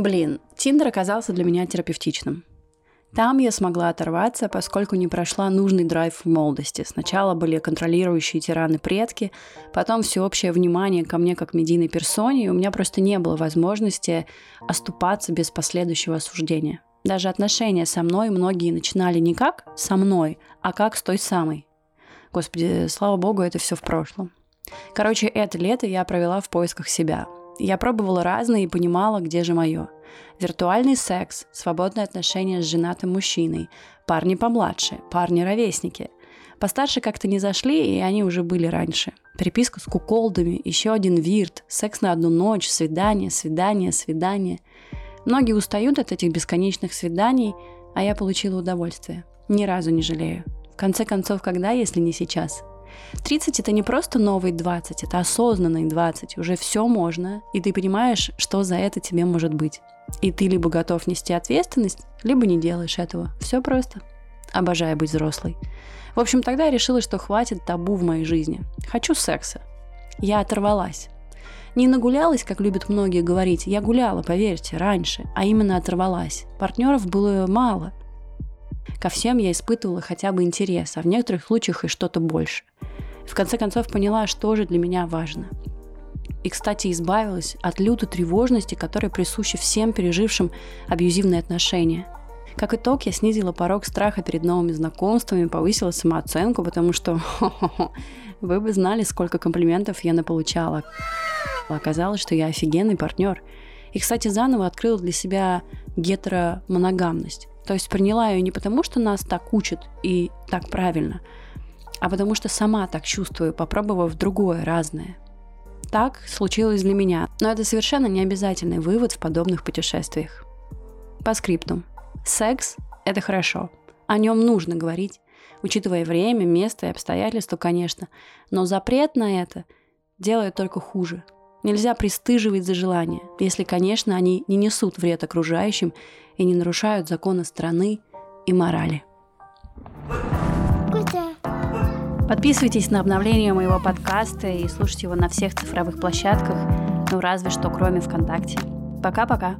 Блин, Тиндер оказался для меня терапевтичным. Там я смогла оторваться, поскольку не прошла нужный драйв в молодости. Сначала были контролирующие тираны-предки, потом всеобщее внимание ко мне как медийной персоне, и у меня просто не было возможности оступаться без последующего осуждения. Даже отношения со мной многие начинали не как со мной, а как с той самой. Господи, слава богу, это все в прошлом. Короче, это лето я провела в поисках себя. Я пробовала разные и понимала, где же мое. Виртуальный секс, свободные отношения с женатым мужчиной, парни помладше, парни-ровесники. Постарше как-то не зашли, и они уже были раньше. Переписка с куколдами, еще один вирт, секс на одну ночь, свидание, свидание, свидание. Многие устают от этих бесконечных свиданий, а я получила удовольствие. Ни разу не жалею. В конце концов, когда, если не сейчас? 30 это не просто новый 20, это осознанный 20. Уже все можно, и ты понимаешь, что за это тебе может быть. И ты либо готов нести ответственность, либо не делаешь этого. Все просто. Обожаю быть взрослой. В общем, тогда я решила, что хватит табу в моей жизни. Хочу секса. Я оторвалась. Не нагулялась, как любят многие говорить. Я гуляла, поверьте, раньше, а именно оторвалась. Партнеров было мало. Ко всем я испытывала хотя бы интерес, а в некоторых случаях и что-то больше. В конце концов поняла, что же для меня важно. И, кстати, избавилась от лютой тревожности, которая присуща всем пережившим абьюзивные отношения. Как итог, я снизила порог страха перед новыми знакомствами, повысила самооценку, потому что вы бы знали, сколько комплиментов я наполучала. Оказалось, что я офигенный партнер. И, кстати, заново открыла для себя гетеромоногамность. То есть приняла ее не потому, что нас так учат и так правильно, а потому что сама так чувствую, попробовав другое, разное. Так случилось для меня, но это совершенно не обязательный вывод в подобных путешествиях. По скрипту. Секс – это хорошо. О нем нужно говорить, учитывая время, место и обстоятельства, конечно, но запрет на это делает только хуже. Нельзя пристыживать за желания, если, конечно, они не несут вред окружающим и не нарушают законы страны и морали. Подписывайтесь на обновление моего подкаста и слушайте его на всех цифровых площадках, ну разве что кроме ВКонтакте. Пока-пока.